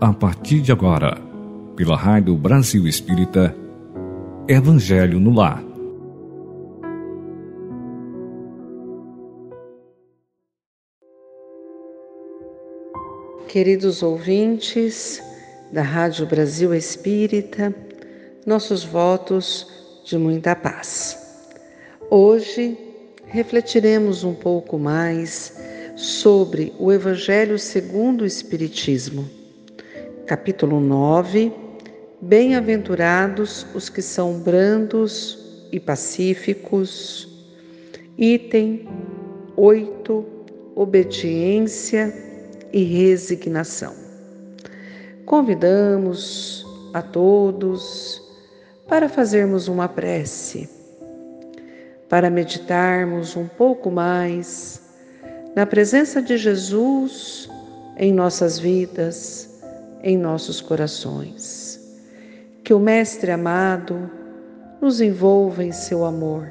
a partir de agora, pela Rádio Brasil Espírita, Evangelho no Lar. Queridos ouvintes da Rádio Brasil Espírita, nossos votos de muita paz. Hoje refletiremos um pouco mais sobre o Evangelho segundo o Espiritismo. Capítulo 9. Bem-aventurados os que são brandos e pacíficos. Item 8. Obediência e resignação. Convidamos a todos para fazermos uma prece, para meditarmos um pouco mais na presença de Jesus em nossas vidas, em nossos corações. Que o Mestre amado nos envolva em seu amor,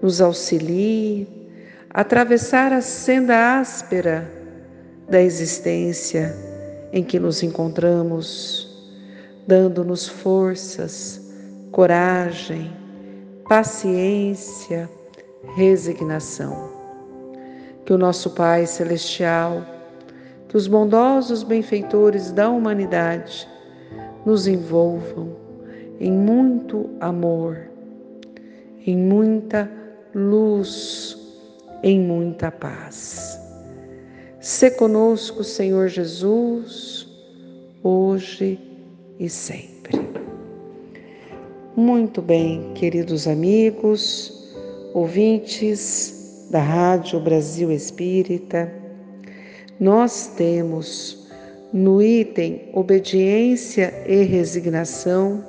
nos auxilie a atravessar a senda áspera da existência em que nos encontramos, dando-nos forças, coragem, paciência, resignação que o nosso Pai Celestial, que os bondosos benfeitores da humanidade nos envolvam em muito amor, em muita luz, em muita paz. Se conosco, Senhor Jesus, hoje e sempre. Muito bem, queridos amigos, ouvintes, da Rádio Brasil Espírita, nós temos no item Obediência e Resignação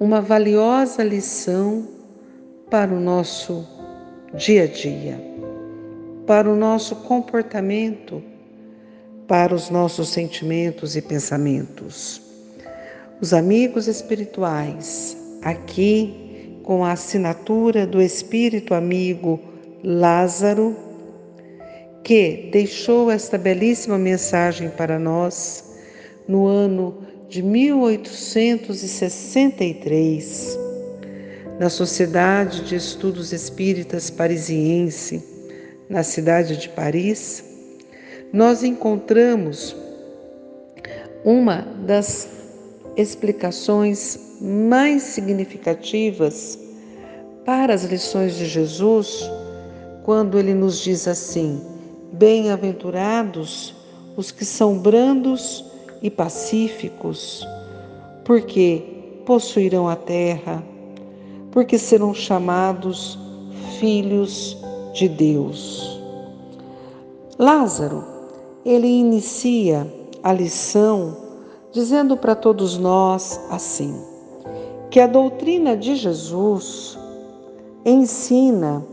uma valiosa lição para o nosso dia a dia, para o nosso comportamento, para os nossos sentimentos e pensamentos. Os amigos espirituais, aqui com a assinatura do Espírito amigo Lázaro, que deixou esta belíssima mensagem para nós no ano de 1863, na Sociedade de Estudos Espíritas Parisiense, na cidade de Paris, nós encontramos uma das explicações mais significativas para as lições de Jesus quando ele nos diz assim: Bem-aventurados os que são brandos e pacíficos, porque possuirão a terra, porque serão chamados filhos de Deus. Lázaro, ele inicia a lição dizendo para todos nós assim: que a doutrina de Jesus ensina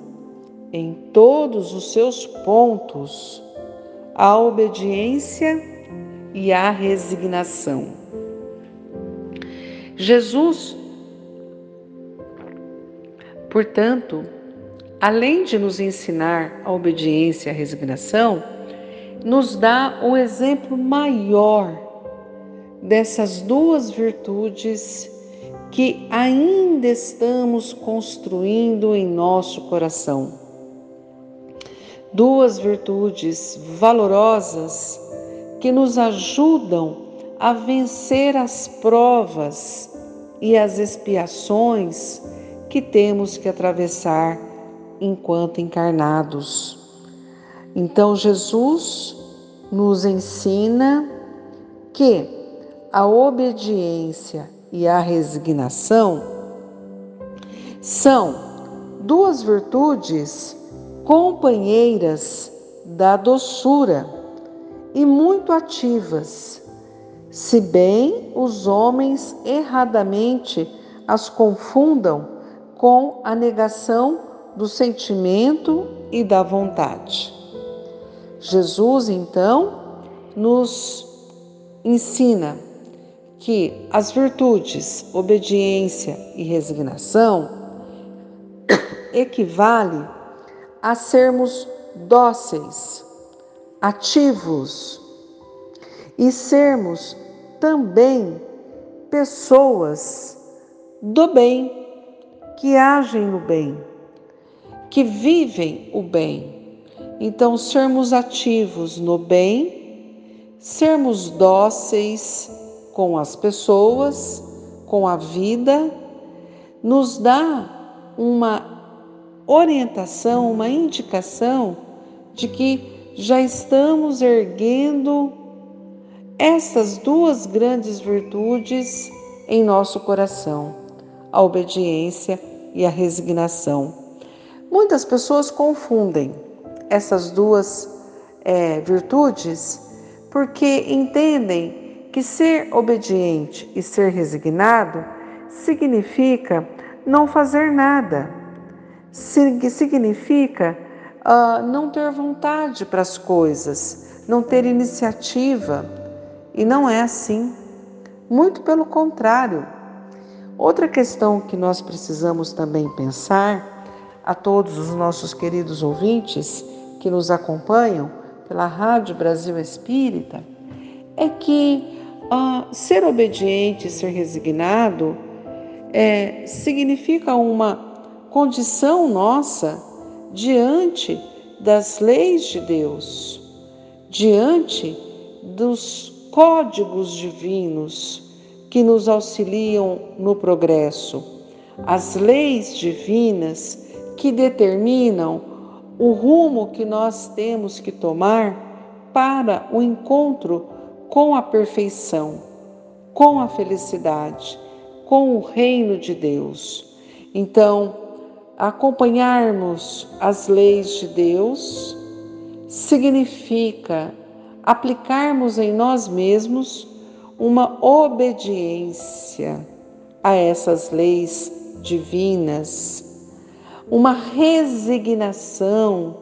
em todos os seus pontos a obediência e a resignação. Jesus, portanto, além de nos ensinar a obediência e a resignação, nos dá o um exemplo maior dessas duas virtudes que ainda estamos construindo em nosso coração. Duas virtudes valorosas que nos ajudam a vencer as provas e as expiações que temos que atravessar enquanto encarnados. Então, Jesus nos ensina que a obediência e a resignação são duas virtudes companheiras da doçura e muito ativas, se bem os homens erradamente as confundam com a negação do sentimento e da vontade. Jesus, então, nos ensina que as virtudes obediência e resignação equivale a sermos dóceis, ativos e sermos também pessoas do bem, que agem no bem, que vivem o bem. Então, sermos ativos no bem, sermos dóceis com as pessoas, com a vida, nos dá uma orientação, uma indicação de que já estamos erguendo essas duas grandes virtudes em nosso coração, a obediência e a resignação. Muitas pessoas confundem essas duas é, virtudes porque entendem que ser obediente e ser resignado significa não fazer nada, significa uh, não ter vontade para as coisas, não ter iniciativa. E não é assim. Muito pelo contrário. Outra questão que nós precisamos também pensar, a todos os nossos queridos ouvintes que nos acompanham pela Rádio Brasil Espírita, é que uh, ser obediente, ser resignado, é, significa uma condição nossa diante das leis de Deus, diante dos códigos divinos que nos auxiliam no progresso, as leis divinas que determinam o rumo que nós temos que tomar para o encontro com a perfeição, com a felicidade, com o reino de Deus. Então, acompanharmos as leis de Deus significa aplicarmos em nós mesmos uma obediência a essas leis divinas, uma resignação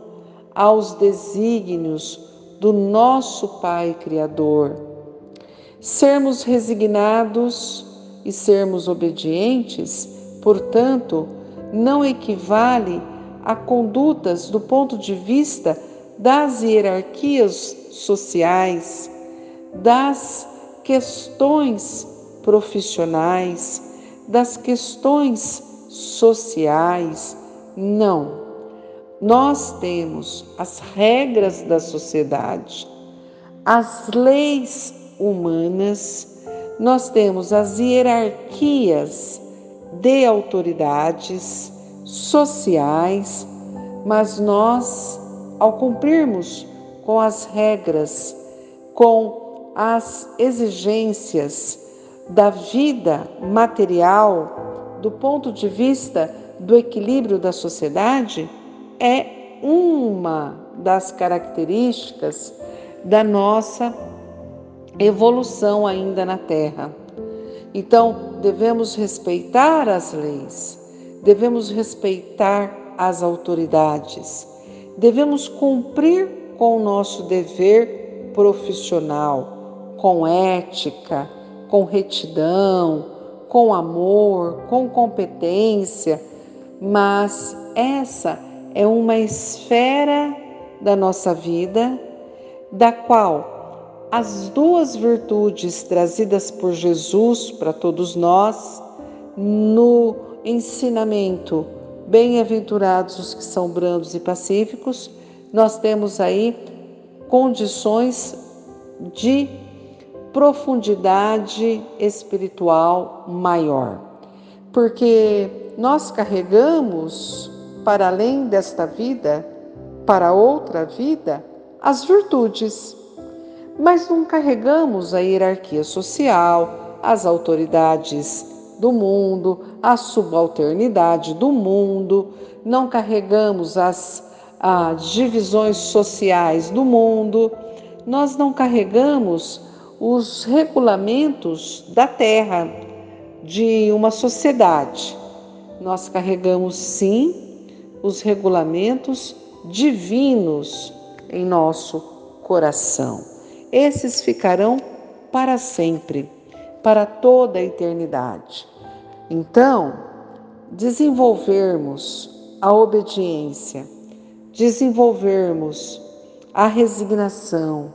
aos desígnios do nosso Pai Criador. Sermos resignados e sermos obedientes, portanto, não equivale a condutas do ponto de vista das hierarquias sociais, das questões profissionais, das questões sociais. Não. Nós temos as regras da sociedade, as leis humanas, nós temos as hierarquias de autoridades sociais, mas nós, ao cumprirmos com as regras, com as exigências da vida material, do ponto de vista do equilíbrio da sociedade, é uma das características da nossa evolução ainda na Terra. Então, devemos respeitar as leis, devemos respeitar as autoridades, devemos cumprir com o nosso dever profissional, com ética, com retidão, com amor, com competência, mas essa é uma esfera da nossa vida da qual as duas virtudes trazidas por Jesus para todos nós no ensinamento Bem-aventurados os que são brandos e pacíficos, nós temos aí condições de profundidade espiritual maior. Porque nós carregamos para além desta vida, para outra vida, as virtudes mas não carregamos a hierarquia social, as autoridades do mundo, a subalternidade do mundo, não carregamos as, divisões sociais do mundo, nós não carregamos os regulamentos da terra, de uma sociedade. Nós carregamos sim os regulamentos divinos em nosso coração esses ficarão para sempre, para toda a eternidade. Então, desenvolvermos a obediência, desenvolvermos a resignação,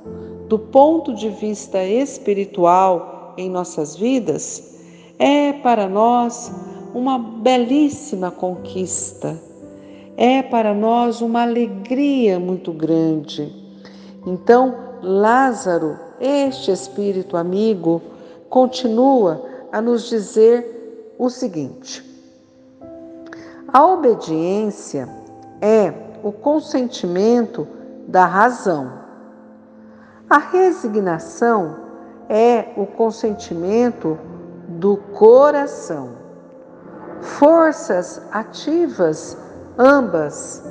do ponto de vista espiritual em nossas vidas, é para nós uma belíssima conquista, é para nós uma alegria muito grande. Então, Lázaro, este espírito amigo, continua a nos dizer o seguinte: a obediência é o consentimento da razão. A resignação é o consentimento do coração. Forças ativas, ambas,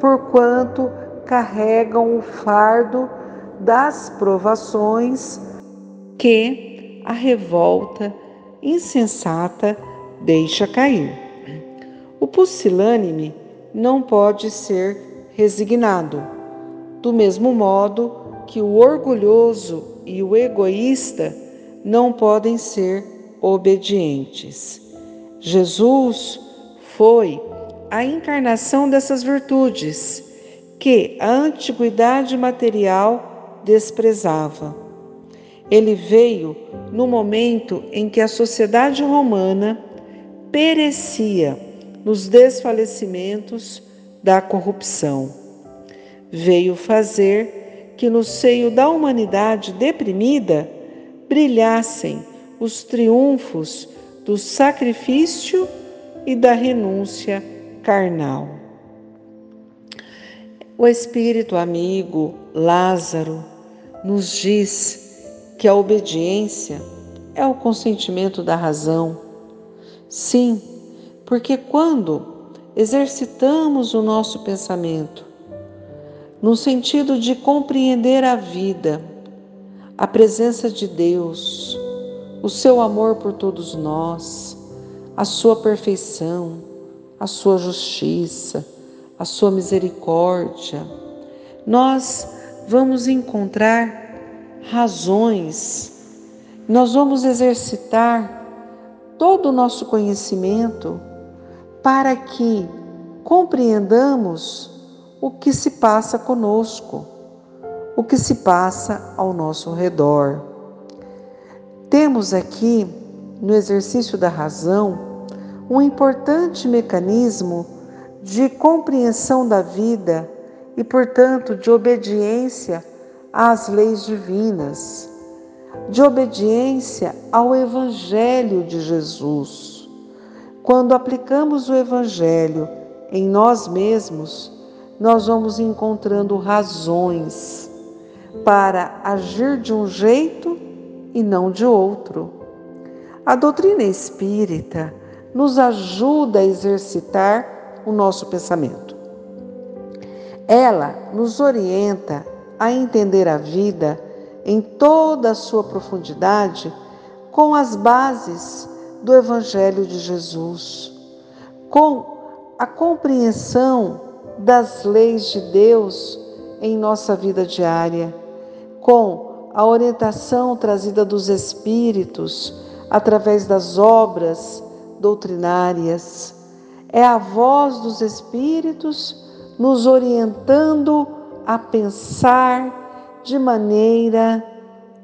porquanto carregam o fardo das provações que a revolta insensata deixa cair. O pusilânime não pode ser resignado, do mesmo modo que o orgulhoso e o egoísta não podem ser obedientes. Jesus foi a encarnação dessas virtudes que a antiguidade material desprezava. Ele veio no momento em que a sociedade romana perecia nos desfalecimentos da corrupção. Veio fazer que no seio da humanidade deprimida brilhassem os triunfos do sacrifício e da renúncia carnal. O Espírito amigo Lázaro nos diz que a obediência é o consentimento da razão. Sim, porque quando exercitamos o nosso pensamento no sentido de compreender a vida, a presença de Deus, o seu amor por todos nós, a sua perfeição, a sua justiça, a sua misericórdia, nós vamos encontrar razões, nós vamos exercitar todo o nosso conhecimento para que compreendamos o que se passa conosco, o que se passa ao nosso redor. Temos aqui, no exercício da razão, um importante mecanismo de compreensão da vida e, portanto, de obediência às leis divinas, de obediência ao Evangelho de Jesus. Quando aplicamos o Evangelho em nós mesmos, nós vamos encontrando razões para agir de um jeito e não de outro. A doutrina espírita nos ajuda a exercitar o nosso pensamento. Ela nos orienta a entender a vida em toda a sua profundidade com as bases do Evangelho de Jesus, com a compreensão das leis de Deus em nossa vida diária, com a orientação trazida dos Espíritos através das obras doutrinárias. É a voz dos Espíritos nos orientando a pensar de maneira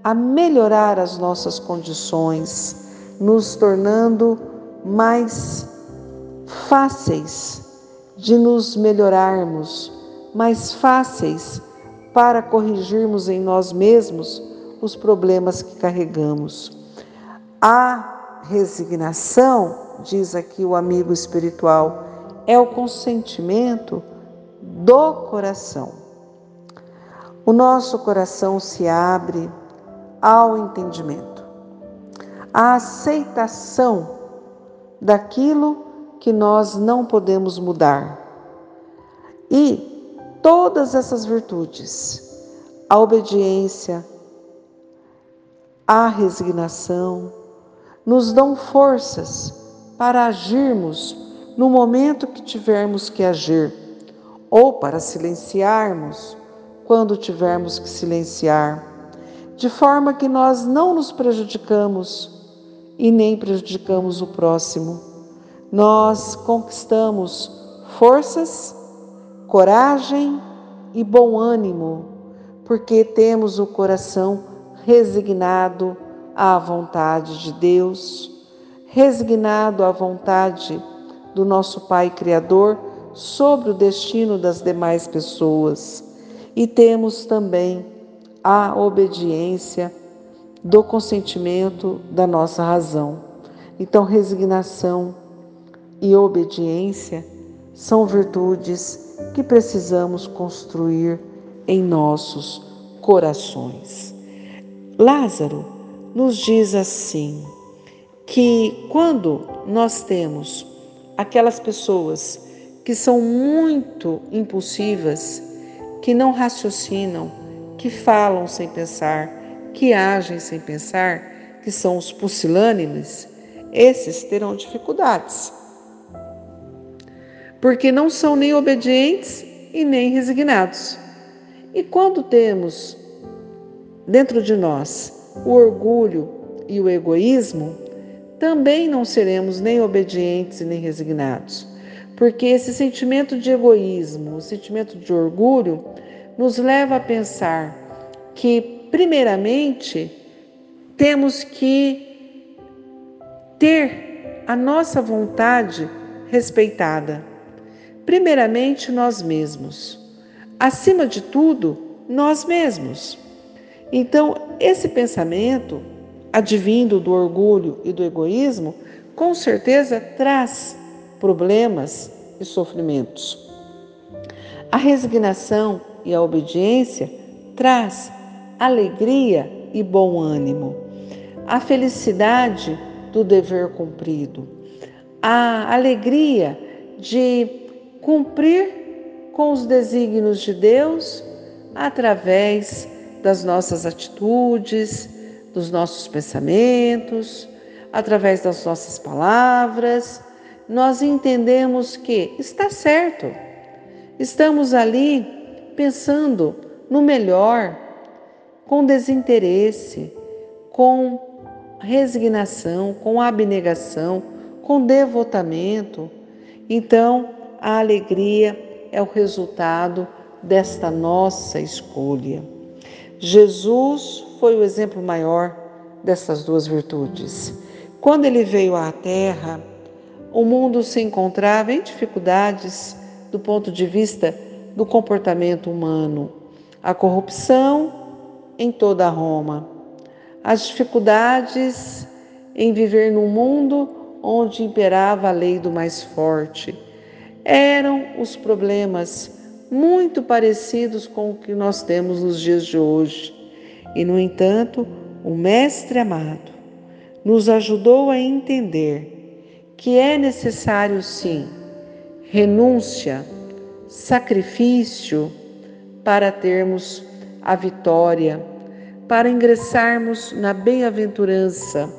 a melhorar as nossas condições nos tornando mais fáceis de nos melhorarmos, mais fáceis para corrigirmos em nós mesmos os problemas que carregamos. A resignação, diz aqui o amigo espiritual, é o consentimento do coração. O nosso coração se abre ao entendimento a aceitação daquilo que nós não podemos mudar. E todas essas virtudes, a obediência, a resignação, nos dão forças para agirmos no momento que tivermos que agir, ou para silenciarmos quando tivermos que silenciar, de forma que nós não nos prejudicamos e nem prejudicamos o próximo. Nós conquistamos forças, coragem e bom ânimo porque temos o coração resignado à vontade de Deus, resignado à vontade do nosso Pai Criador sobre o destino das demais pessoas. E temos também a obediência do consentimento da nossa razão. Então, resignação e obediência são virtudes que precisamos construir em nossos corações. Lázaro nos diz assim que quando nós temos aquelas pessoas que são muito impulsivas, que não raciocinam, que falam sem pensar, que agem sem pensar, que são os pusilânimes, esses terão dificuldades. Porque não são nem obedientes e nem resignados. E quando temos dentro de nós o orgulho e o egoísmo, também não seremos nem obedientes e nem resignados. Porque esse sentimento de egoísmo, o sentimento de orgulho, nos leva a pensar que, primeiramente, temos que ter a nossa vontade respeitada. Primeiramente, nós mesmos. Acima de tudo, nós mesmos. Então, esse pensamento, advindo do orgulho e do egoísmo, com certeza traz problemas e sofrimentos. A resignação e a obediência traz alegria e bom ânimo, a felicidade do dever cumprido, a alegria de cumprir com os desígnios de Deus através das nossas atitudes, dos nossos pensamentos, através das nossas palavras, nós entendemos que está certo. Estamos ali pensando no melhor, com desinteresse, com resignação, com abnegação, com devotamento. Então, a alegria é o resultado desta nossa escolha. Jesus foi o exemplo maior dessas duas virtudes. Quando ele veio à Terra, o mundo se encontrava em dificuldades do ponto de vista do comportamento humano. A corrupção em toda Roma, as dificuldades em viver num mundo onde imperava a lei do mais forte. Eram os problemas muito parecidos com o que nós temos nos dias de hoje. E, no entanto, o Mestre amado nos ajudou a entender que é necessário, sim, renúncia, sacrifício para termos a vitória, para ingressarmos na bem-aventurança.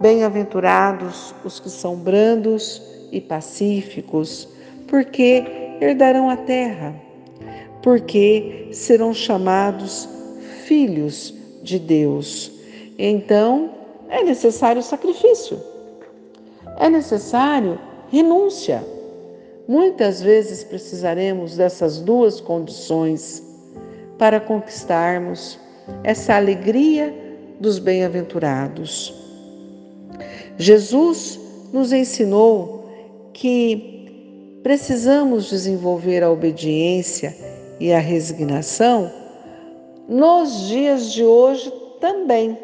Bem-aventurados os que são brandos e pacíficos, porque herdarão a terra, porque serão chamados filhos de Deus. Então, é necessário sacrifício, é necessário renúncia. Muitas vezes precisaremos dessas duas condições para conquistarmos essa alegria dos bem-aventurados. Jesus nos ensinou que precisamos desenvolver a obediência e a resignação nos dias de hoje também.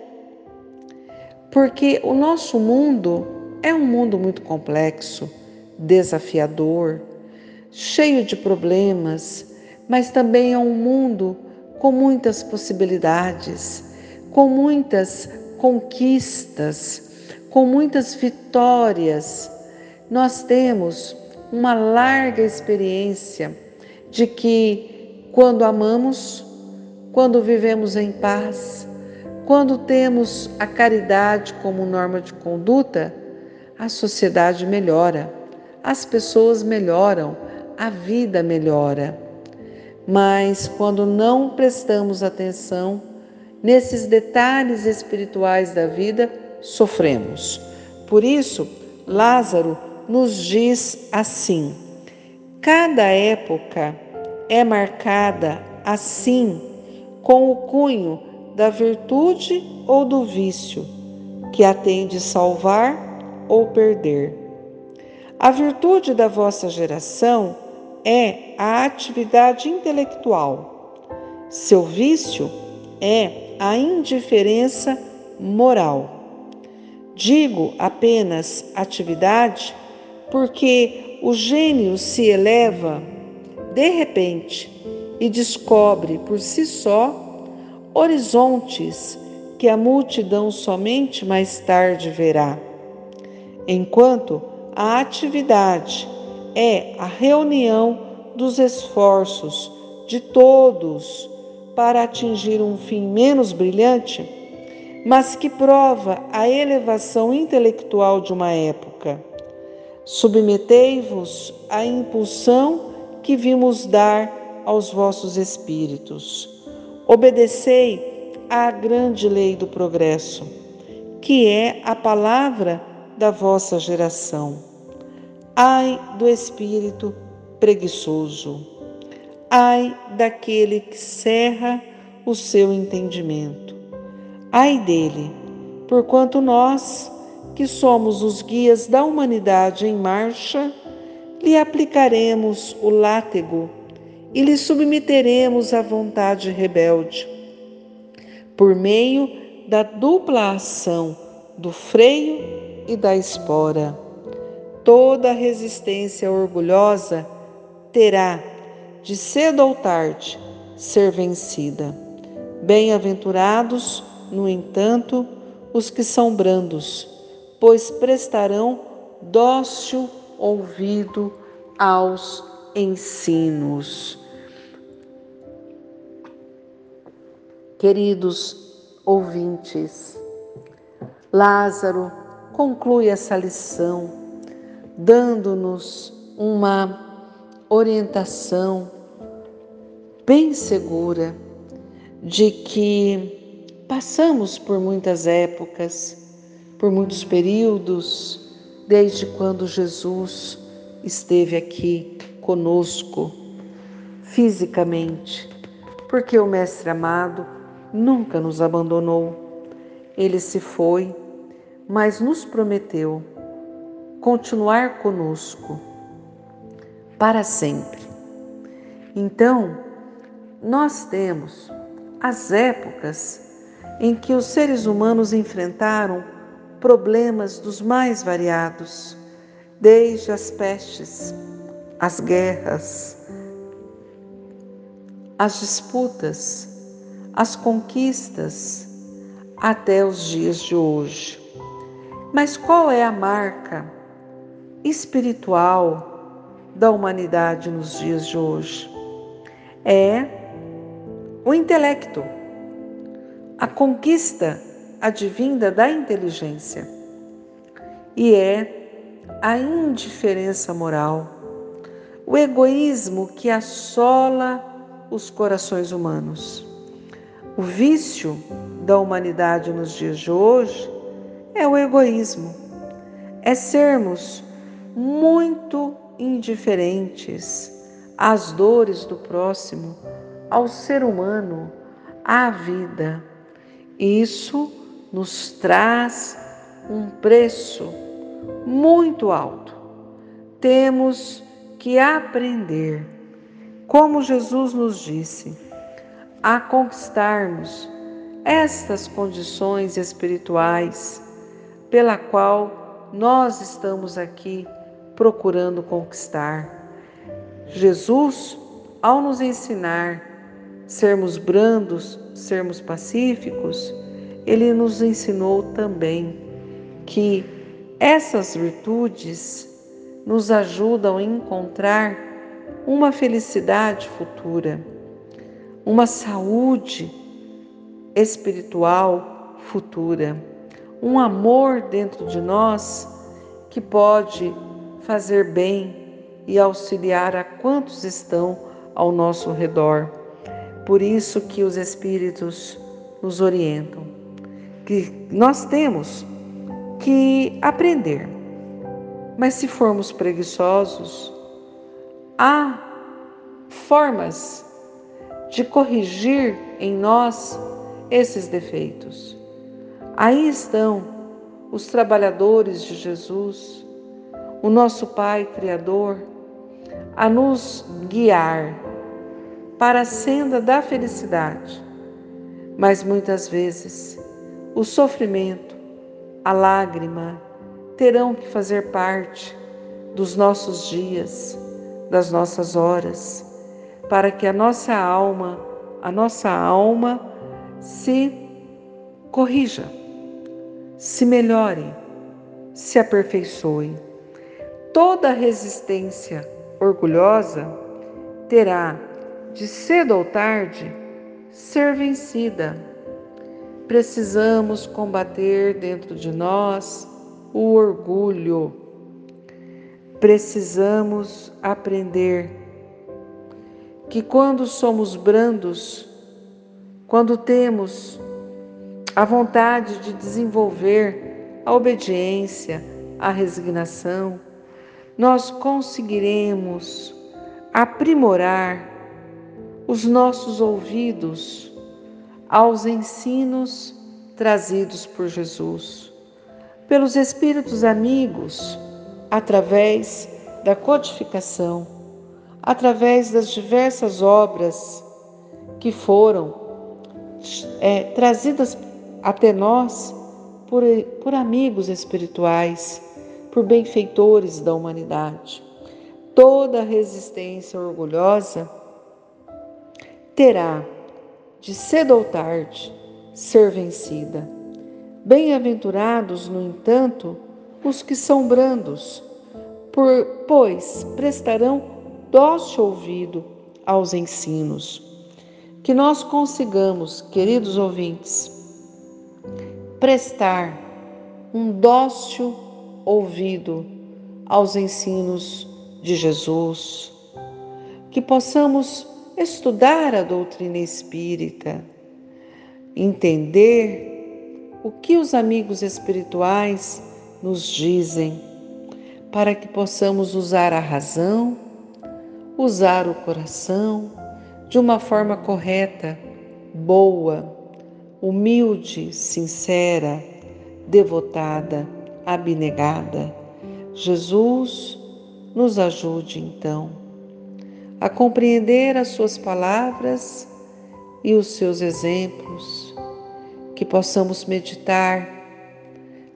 Porque o nosso mundo é um mundo muito complexo, desafiador, cheio de problemas, mas também é um mundo com muitas possibilidades, com muitas conquistas, com muitas vitórias. Nós temos uma larga experiência de que quando amamos, quando vivemos em paz, quando temos a caridade como norma de conduta, a sociedade melhora, as pessoas melhoram, a vida melhora. Mas quando não prestamos atenção nesses detalhes espirituais da vida, sofremos. Por isso, Lázaro nos diz assim: cada época é marcada assim com o cunho da virtude ou do vício, que a salvar ou perder. A virtude da vossa geração é a atividade intelectual. Seu vício é a indiferença moral. Digo apenas atividade porque o gênio se eleva de repente e descobre por si só horizontes que a multidão somente mais tarde verá. Enquanto a atividade é a reunião dos esforços de todos para atingir um fim menos brilhante, mas que prova a elevação intelectual de uma época. Submetei-vos à impulsão que vimos dar aos vossos espíritos. Obedecei à grande lei do progresso, que é a palavra da vossa geração. Ai do espírito preguiçoso. Ai daquele que cerra o seu entendimento. Ai dele, porquanto nós, que somos os guias da humanidade em marcha, lhe aplicaremos o látego e lhe submeteremos à vontade rebelde, por meio da dupla ação do freio e da espora. Toda resistência orgulhosa terá, de cedo ou tarde, ser vencida. Bem-aventurados, no entanto, os que são brandos, pois prestarão dócil ouvido aos ensinos. Queridos ouvintes, Lázaro conclui essa lição dando-nos uma orientação bem segura de que passamos por muitas épocas, por muitos períodos, desde quando Jesus esteve aqui conosco fisicamente, porque o Mestre amado nunca nos abandonou. Ele se foi, mas nos prometeu continuar conosco para sempre. Então, nós temos as épocas em que os seres humanos enfrentaram problemas dos mais variados, desde as pestes, as guerras, as disputas, as conquistas, até os dias de hoje. Mas qual é a marca espiritual da humanidade nos dias de hoje? É o intelecto, a conquista advinda da inteligência e é a indiferença moral, o egoísmo que assola os corações humanos. O vício da humanidade nos dias de hoje é o egoísmo, é sermos muito indiferentes às dores do próximo, ao ser humano, à vida. Isso nos traz um preço muito alto. Temos que aprender, como Jesus nos disse, a conquistarmos estas condições espirituais pela qual nós estamos aqui procurando conquistar. Jesus, ao nos ensinar sermos brandos, sermos pacíficos, ele nos ensinou também que essas virtudes nos ajudam a encontrar uma felicidade futura, uma saúde espiritual futura, um amor dentro de nós que pode fazer bem e auxiliar a quantos estão ao nosso redor. Por isso que os espíritos nos orientam que nós temos que aprender. Mas se formos preguiçosos, há formas de corrigir em nós esses defeitos. Aí estão os trabalhadores de Jesus, o nosso Pai Criador, a nos guiar para a senda da felicidade. Mas muitas vezes o sofrimento, a lágrima terão que fazer parte dos nossos dias, das nossas horas, para que a nossa alma, a nossa alma se corrija, se melhore, se aperfeiçoe. Toda resistência orgulhosa terá, de cedo ou tarde, ser vencida. Precisamos combater dentro de nós o orgulho. Precisamos aprender que quando somos brandos, quando temos a vontade de desenvolver a obediência, a resignação, nós conseguiremos aprimorar os nossos ouvidos aos ensinos trazidos por Jesus, pelos Espíritos amigos, através da codificação, através das diversas obras que foram é, trazidas até nós por, por amigos espirituais, por benfeitores da humanidade. Toda resistência orgulhosa terá, de cedo ou tarde, ser vencida. Bem-aventurados, no entanto, os que são brandos, por, pois prestarão dócil ouvido aos ensinos. Que nós consigamos, queridos ouvintes, prestar um dócil ouvido aos ensinos de Jesus, que possamos estudar a doutrina espírita, entender o que os amigos espirituais nos dizem, para que possamos usar a razão, usar o coração de uma forma correta, boa, humilde, sincera, devotada, abnegada. Jesus nos ajude então a compreender as Suas palavras e os seus exemplos, que possamos meditar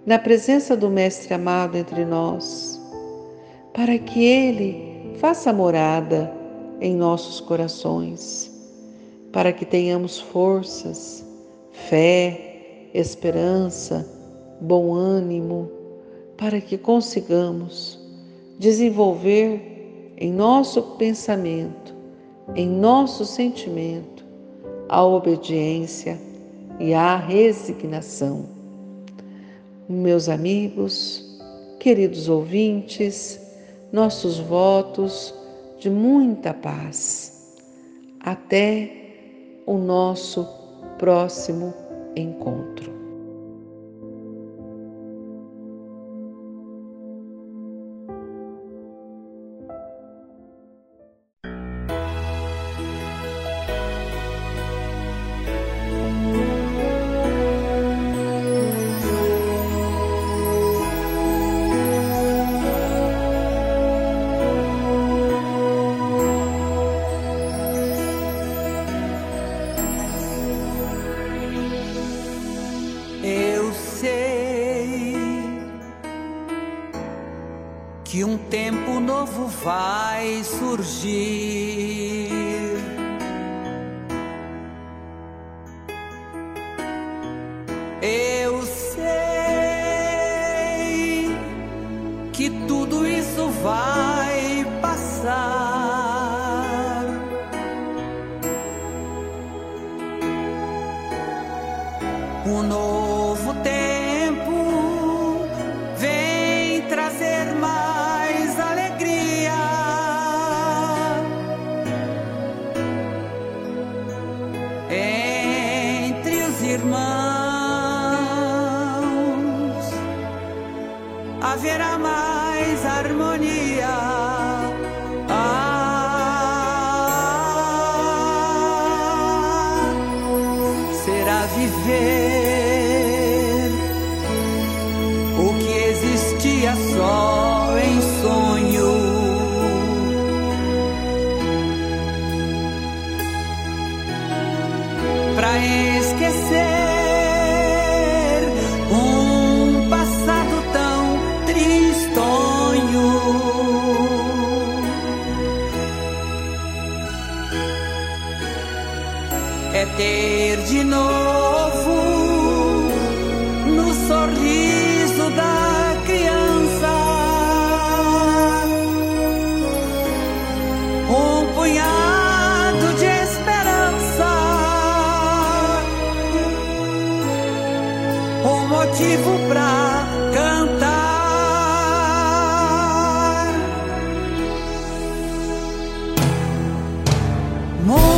na presença do Mestre amado entre nós, para que Ele faça morada em nossos corações, para que tenhamos forças, fé, esperança, bom ânimo, para que consigamos desenvolver em nosso pensamento, em nosso sentimento, a obediência e a resignação. Meus amigos, queridos ouvintes, nossos votos de muita paz. Até o nosso próximo encontro. Surgir. amor.